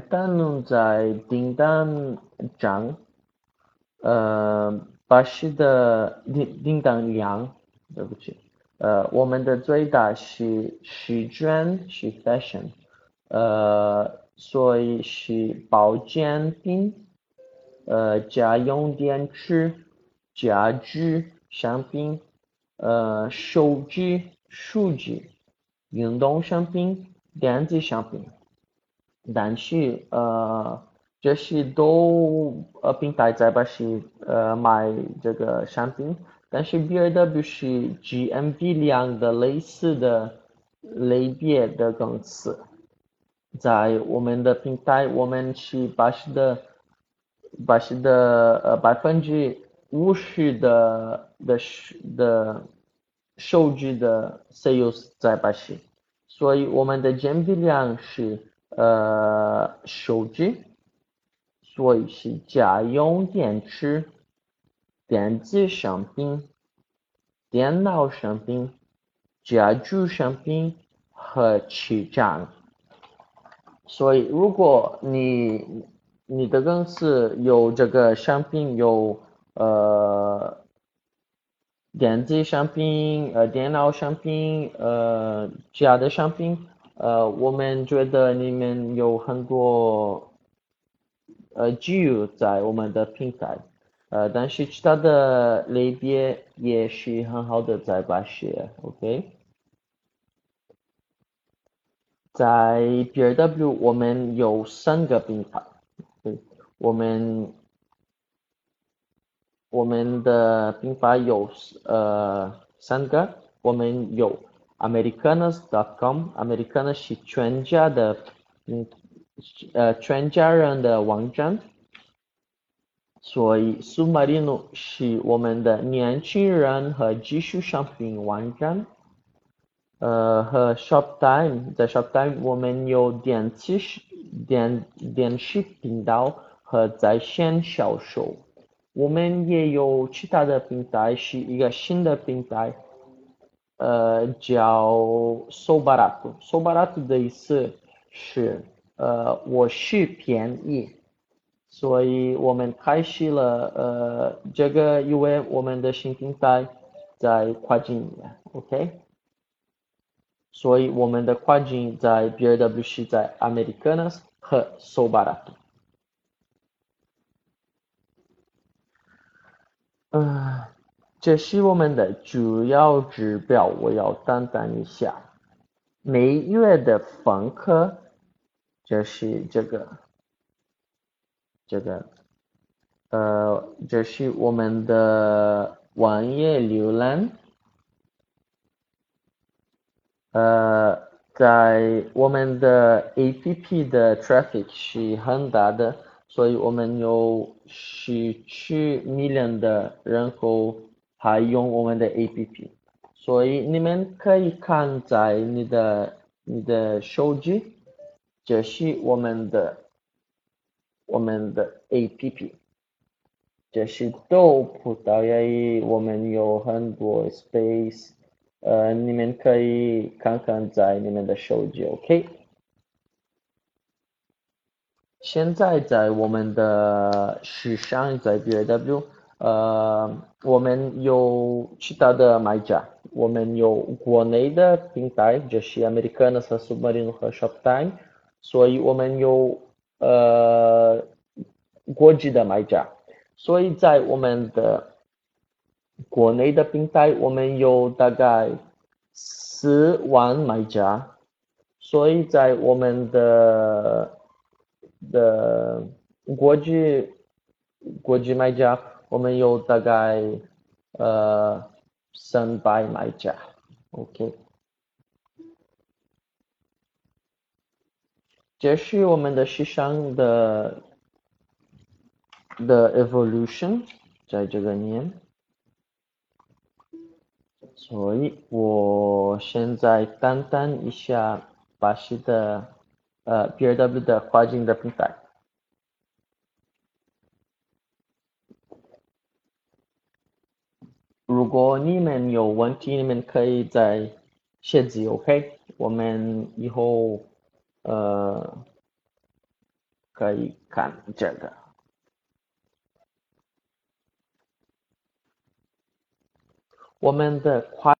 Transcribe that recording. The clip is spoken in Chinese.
单能在订单上，呃，巴西的订订单量，对不起，呃，我们的最大是时装是 fashion，呃，所以是保健品，呃，家用电池、家具商品，呃，手机、书籍、运动商品、电子商品。但是呃，这些都呃平台在巴西呃卖这个商品，但是 BRW 是 GMV 量的类似的类别的公司，在我们的平台，我们是巴西的巴西的呃百分之五十的的的数据的 sales 在巴西，所以我们的 GMV 量是。呃，手机，所以是家用电池、电子商品、电脑商品、家具商品和气账。所以，如果你你的公司有这个商品，有呃电子商品、呃电脑商品、呃家的商品。呃，我们觉得你们有很多呃自由在我们的平台，呃，但是其他的类别也是很好的在巴西，OK？在 BRW 我们有三个平台，对，我们我们的平台有呃三个，我们有。Americanas.com，Americanas 是全家的，嗯，呃，全家人的网站，所以 Submarino 是我们的年轻人和技术商品网站，呃，和 Shoptime，在 Shoptime 我们有电子电电视频道和在线销售，我们也有其他的平台，是一个新的平台。呃，叫 “so barato”，“so barato” 的意思是呃，我是便宜，所以我们开始了呃这个，因为我们的新平台在跨境，OK，所以我们的跨境在 BRW 是在 Americanas 和 “so barato”。嗯。这是我们的主要指标，我要等等一下。每月的访客就是这个，这个，呃，这是我们的网页浏览，呃，在我们的 APP 的 traffic 是很大的，所以我们有十七 million 的人口。还用我们的 APP，所以你们可以看在你的你的手机，这是我们的我们的 APP，这是豆葡萄牙我们有很多 space，呃，你们可以看看在你们的手机，OK。现在在我们的时尚在 BW。呃，我们有其他的买家，我们有国内的平台，就是 Americanas 和 Submarino 和 Shoptime，所以我们有呃国际的买家，所以在我们的国内的平台，我们有大概四万买家，所以在我们的的国际国际卖家。我们有大概呃三百买家，OK。这是我们的市场的的 evolution，在这个年，所以我现在谈谈一下巴西的呃 BRW 的跨境的平台。如如果你们有问题，你们可以在写字，OK？我们以后呃可以看这个。我们的快